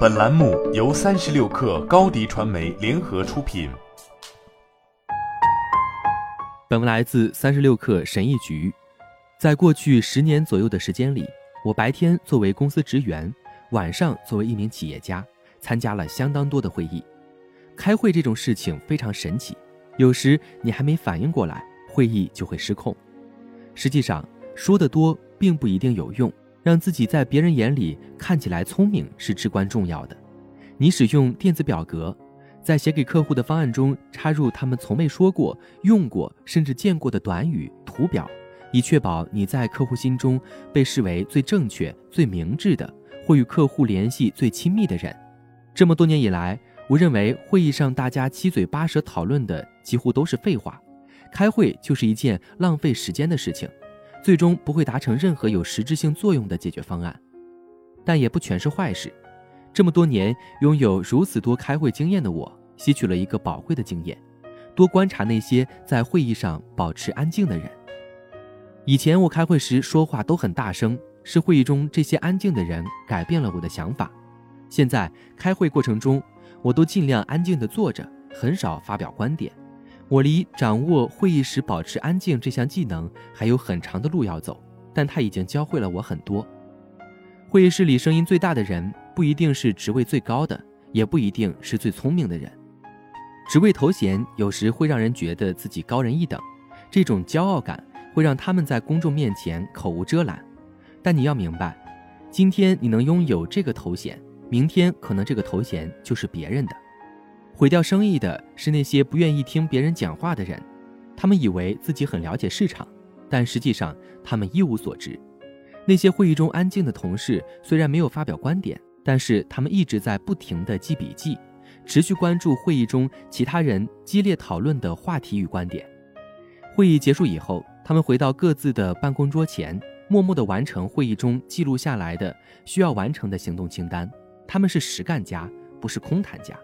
本栏目由三十六氪高低传媒联合出品。本文来自三十六氪神译局。在过去十年左右的时间里，我白天作为公司职员，晚上作为一名企业家，参加了相当多的会议。开会这种事情非常神奇，有时你还没反应过来，会议就会失控。实际上，说的多并不一定有用。让自己在别人眼里看起来聪明是至关重要的。你使用电子表格，在写给客户的方案中插入他们从未说过、用过甚至见过的短语、图表，以确保你在客户心中被视为最正确、最明智的，或与客户联系最亲密的人。这么多年以来，我认为会议上大家七嘴八舌讨论的几乎都是废话，开会就是一件浪费时间的事情。最终不会达成任何有实质性作用的解决方案，但也不全是坏事。这么多年拥有如此多开会经验的我，吸取了一个宝贵的经验：多观察那些在会议上保持安静的人。以前我开会时说话都很大声，是会议中这些安静的人改变了我的想法。现在开会过程中，我都尽量安静地坐着，很少发表观点。我离掌握会议时保持安静这项技能还有很长的路要走，但他已经教会了我很多。会议室里声音最大的人不一定是职位最高的，也不一定是最聪明的人。职位头衔有时会让人觉得自己高人一等，这种骄傲感会让他们在公众面前口无遮拦。但你要明白，今天你能拥有这个头衔，明天可能这个头衔就是别人的。毁掉生意的是那些不愿意听别人讲话的人，他们以为自己很了解市场，但实际上他们一无所知。那些会议中安静的同事虽然没有发表观点，但是他们一直在不停地记笔记，持续关注会议中其他人激烈讨论的话题与观点。会议结束以后，他们回到各自的办公桌前，默默地完成会议中记录下来的需要完成的行动清单。他们是实干家，不是空谈家。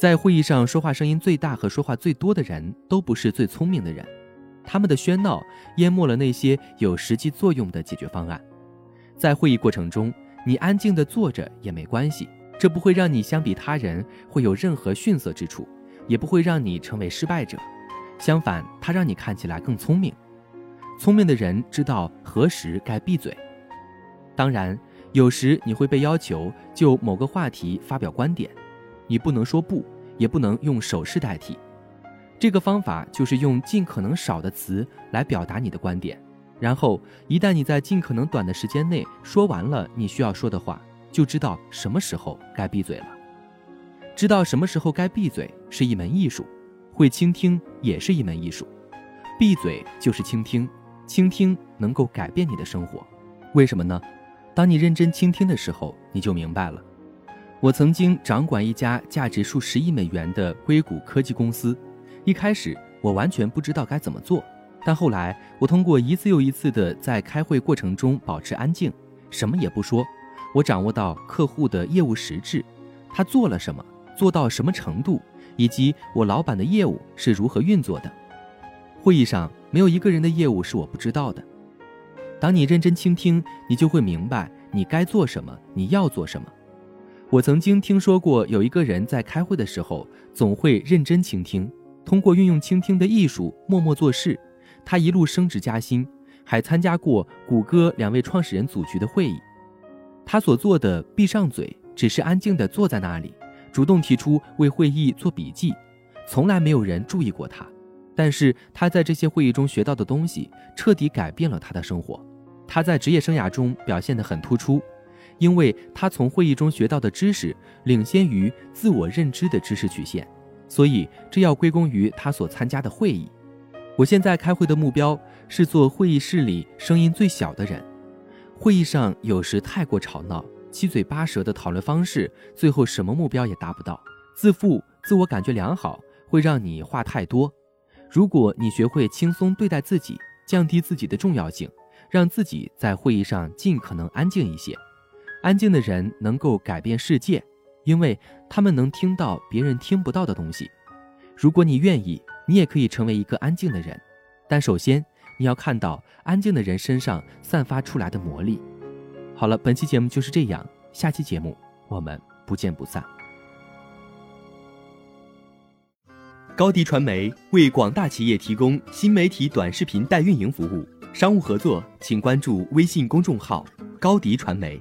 在会议上说话声音最大和说话最多的人都不是最聪明的人，他们的喧闹淹没了那些有实际作用的解决方案。在会议过程中，你安静地坐着也没关系，这不会让你相比他人会有任何逊色之处，也不会让你成为失败者。相反，它让你看起来更聪明。聪明的人知道何时该闭嘴。当然，有时你会被要求就某个话题发表观点。你不能说不，也不能用手势代替。这个方法就是用尽可能少的词来表达你的观点，然后一旦你在尽可能短的时间内说完了你需要说的话，就知道什么时候该闭嘴了。知道什么时候该闭嘴是一门艺术，会倾听也是一门艺术。闭嘴就是倾听，倾听能够改变你的生活。为什么呢？当你认真倾听的时候，你就明白了。我曾经掌管一家价值数十亿美元的硅谷科技公司，一开始我完全不知道该怎么做，但后来我通过一次又一次的在开会过程中保持安静，什么也不说，我掌握到客户的业务实质，他做了什么，做到什么程度，以及我老板的业务是如何运作的。会议上没有一个人的业务是我不知道的。当你认真倾听，你就会明白你该做什么，你要做什么。我曾经听说过有一个人在开会的时候总会认真倾听，通过运用倾听的艺术默默做事。他一路升职加薪，还参加过谷歌两位创始人组局的会议。他所做的闭上嘴，只是安静地坐在那里，主动提出为会议做笔记，从来没有人注意过他。但是他在这些会议中学到的东西彻底改变了他的生活。他在职业生涯中表现得很突出。因为他从会议中学到的知识领先于自我认知的知识曲线，所以这要归功于他所参加的会议。我现在开会的目标是做会议室里声音最小的人。会议上有时太过吵闹，七嘴八舌的讨论方式，最后什么目标也达不到。自负、自我感觉良好会让你话太多。如果你学会轻松对待自己，降低自己的重要性，让自己在会议上尽可能安静一些。安静的人能够改变世界，因为他们能听到别人听不到的东西。如果你愿意，你也可以成为一个安静的人，但首先你要看到安静的人身上散发出来的魔力。好了，本期节目就是这样，下期节目我们不见不散。高迪传媒为广大企业提供新媒体短视频代运营服务，商务合作请关注微信公众号“高迪传媒”。